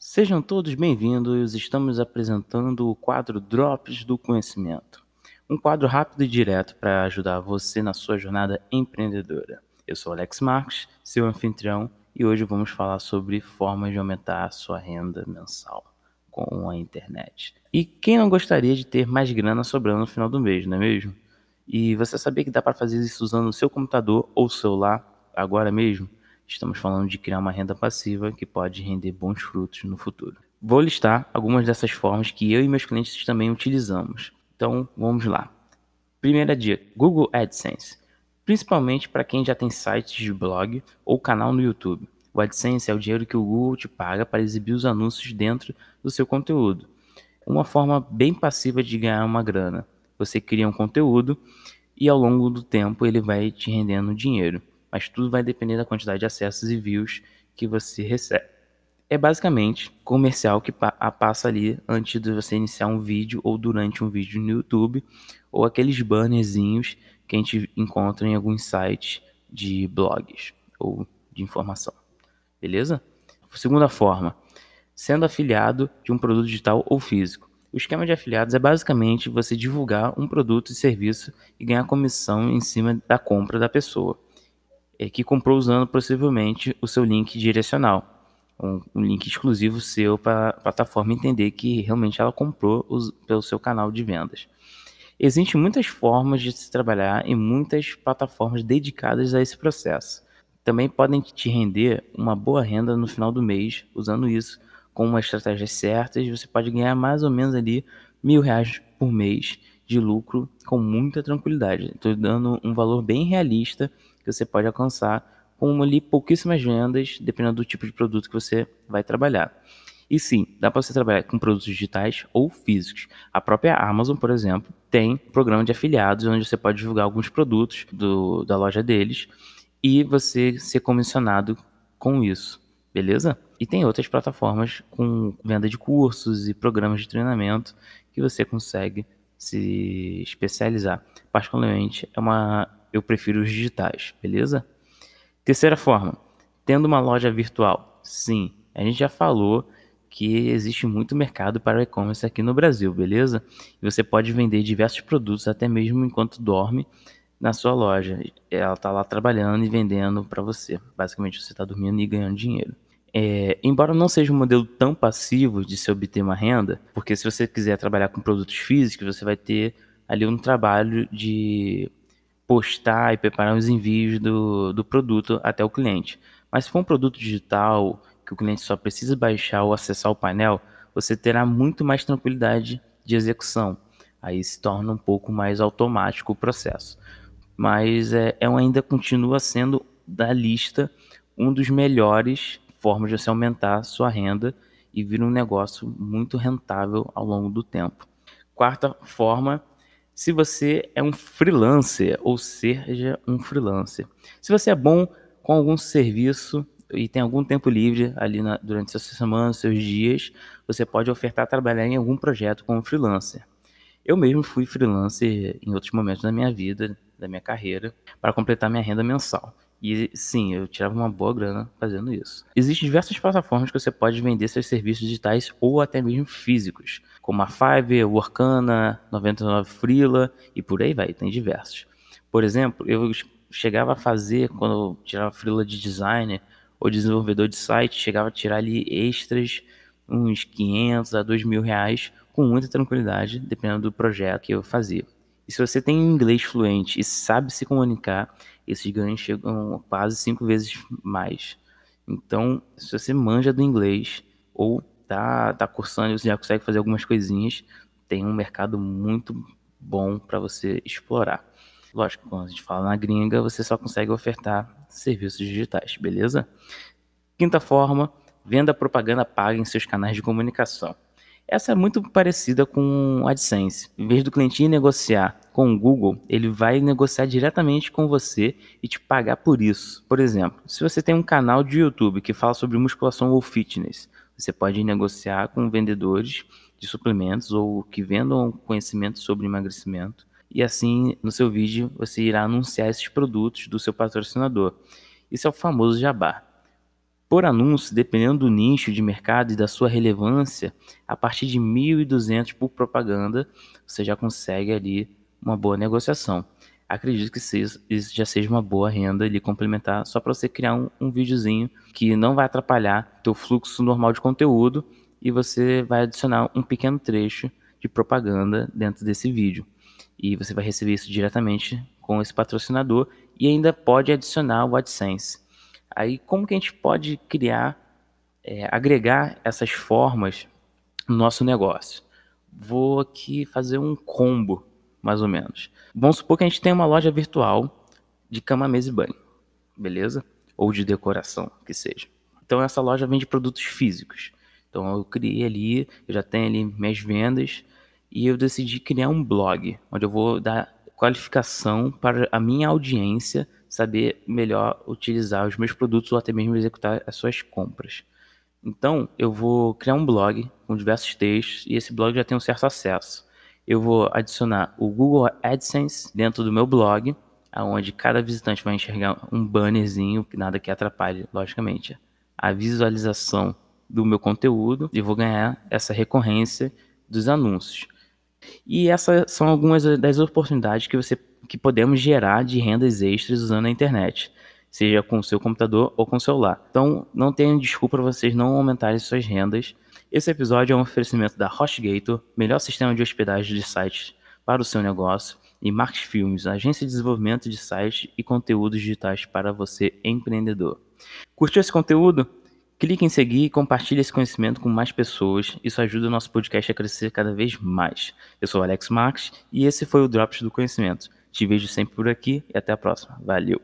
Sejam todos bem-vindos. Estamos apresentando o quadro Drops do Conhecimento. Um quadro rápido e direto para ajudar você na sua jornada empreendedora. Eu sou Alex Marques, seu anfitrião, e hoje vamos falar sobre formas de aumentar a sua renda mensal com a internet. E quem não gostaria de ter mais grana sobrando no final do mês, não é mesmo? E você sabia que dá para fazer isso usando o seu computador ou celular agora mesmo? Estamos falando de criar uma renda passiva que pode render bons frutos no futuro. Vou listar algumas dessas formas que eu e meus clientes também utilizamos. Então, vamos lá. Primeira dica: Google AdSense. Principalmente para quem já tem sites de blog ou canal no YouTube. O AdSense é o dinheiro que o Google te paga para exibir os anúncios dentro do seu conteúdo. Uma forma bem passiva de ganhar uma grana. Você cria um conteúdo e ao longo do tempo ele vai te rendendo dinheiro mas tudo vai depender da quantidade de acessos e views que você recebe. É basicamente comercial que passa ali antes de você iniciar um vídeo ou durante um vídeo no YouTube, ou aqueles bannerzinhos que a gente encontra em alguns sites de blogs ou de informação. Beleza? Segunda forma, sendo afiliado de um produto digital ou físico. O esquema de afiliados é basicamente você divulgar um produto e serviço e ganhar comissão em cima da compra da pessoa é, que comprou usando possivelmente o seu link direcional, um, um link exclusivo seu para a plataforma entender que realmente ela comprou os, pelo seu canal de vendas. Existem muitas formas de se trabalhar e muitas plataformas dedicadas a esse processo. Também podem te render uma boa renda no final do mês usando isso com uma estratégia certa. Você pode ganhar mais ou menos ali mil reais por mês de lucro com muita tranquilidade. Estou dando um valor bem realista que você pode alcançar com ali pouquíssimas vendas, dependendo do tipo de produto que você vai trabalhar. E sim, dá para você trabalhar com produtos digitais ou físicos. A própria Amazon, por exemplo, tem programa de afiliados onde você pode divulgar alguns produtos do, da loja deles e você ser comissionado com isso, beleza? E tem outras plataformas com venda de cursos e programas de treinamento que você consegue se especializar. Particularmente, é uma eu prefiro os digitais, beleza? Terceira forma, tendo uma loja virtual. Sim, a gente já falou que existe muito mercado para e-commerce aqui no Brasil, beleza? E você pode vender diversos produtos até mesmo enquanto dorme na sua loja. Ela está lá trabalhando e vendendo para você. Basicamente, você está dormindo e ganhando dinheiro. É, embora não seja um modelo tão passivo de se obter uma renda, porque se você quiser trabalhar com produtos físicos, você vai ter ali um trabalho de postar e preparar os envios do, do produto até o cliente. Mas se for um produto digital, que o cliente só precisa baixar ou acessar o painel, você terá muito mais tranquilidade de execução. Aí se torna um pouco mais automático o processo. Mas é, é ainda continua sendo da lista um dos melhores formas de você aumentar sua renda e vir um negócio muito rentável ao longo do tempo. Quarta forma se você é um freelancer, ou seja, um freelancer. Se você é bom com algum serviço e tem algum tempo livre ali na, durante suas semanas, seus dias, você pode ofertar trabalhar em algum projeto como freelancer. Eu mesmo fui freelancer em outros momentos da minha vida, da minha carreira, para completar minha renda mensal. E sim, eu tirava uma boa grana fazendo isso. Existem diversas plataformas que você pode vender seus serviços digitais ou até mesmo físicos, como a Fiverr, Workana, 99 Freela e por aí vai, tem diversos. Por exemplo, eu chegava a fazer, quando eu tirava Freela de designer ou desenvolvedor de site, chegava a tirar ali extras, uns 500 a 2 mil reais, com muita tranquilidade, dependendo do projeto que eu fazia. E se você tem inglês fluente e sabe se comunicar, esses ganhos chegam quase cinco vezes mais. Então, se você manja do inglês ou tá, tá cursando e você já consegue fazer algumas coisinhas, tem um mercado muito bom para você explorar. Lógico, quando a gente fala na gringa, você só consegue ofertar serviços digitais, beleza? Quinta forma, venda propaganda paga em seus canais de comunicação. Essa é muito parecida com AdSense. Em vez do cliente negociar com o Google, ele vai negociar diretamente com você e te pagar por isso. Por exemplo, se você tem um canal de YouTube que fala sobre musculação ou fitness, você pode negociar com vendedores de suplementos ou que vendam conhecimento sobre emagrecimento e assim no seu vídeo você irá anunciar esses produtos do seu patrocinador. Isso é o famoso jabá. Por anúncio, dependendo do nicho de mercado e da sua relevância, a partir de 1.200 por propaganda, você já consegue ali uma boa negociação. Acredito que isso já seja uma boa renda ali complementar, só para você criar um, um videozinho que não vai atrapalhar teu fluxo normal de conteúdo e você vai adicionar um pequeno trecho de propaganda dentro desse vídeo. E você vai receber isso diretamente com esse patrocinador e ainda pode adicionar o AdSense. Aí, como que a gente pode criar, é, agregar essas formas no nosso negócio? Vou aqui fazer um combo, mais ou menos. Vamos supor que a gente tem uma loja virtual de cama, mesa e banho, beleza? Ou de decoração, que seja. Então, essa loja vende produtos físicos. Então, eu criei ali, eu já tenho ali minhas vendas e eu decidi criar um blog, onde eu vou dar qualificação para a minha audiência saber melhor utilizar os meus produtos ou até mesmo executar as suas compras. Então, eu vou criar um blog com diversos textos e esse blog já tem um certo acesso. Eu vou adicionar o Google AdSense dentro do meu blog, aonde cada visitante vai enxergar um bannerzinho, que nada que atrapalhe, logicamente, a visualização do meu conteúdo e vou ganhar essa recorrência dos anúncios. E essas são algumas das oportunidades que você que podemos gerar de rendas extras usando a internet, seja com o seu computador ou com o celular. Então, não tenham desculpa para vocês não aumentarem suas rendas. Esse episódio é um oferecimento da HostGator, melhor sistema de hospedagem de sites para o seu negócio, e Marx Filmes, agência de desenvolvimento de sites e conteúdos digitais para você empreendedor. Curtiu esse conteúdo? Clique em seguir e compartilhe esse conhecimento com mais pessoas. Isso ajuda o nosso podcast a crescer cada vez mais. Eu sou Alex Marques e esse foi o Drops do Conhecimento. Te vejo sempre por aqui e até a próxima. Valeu!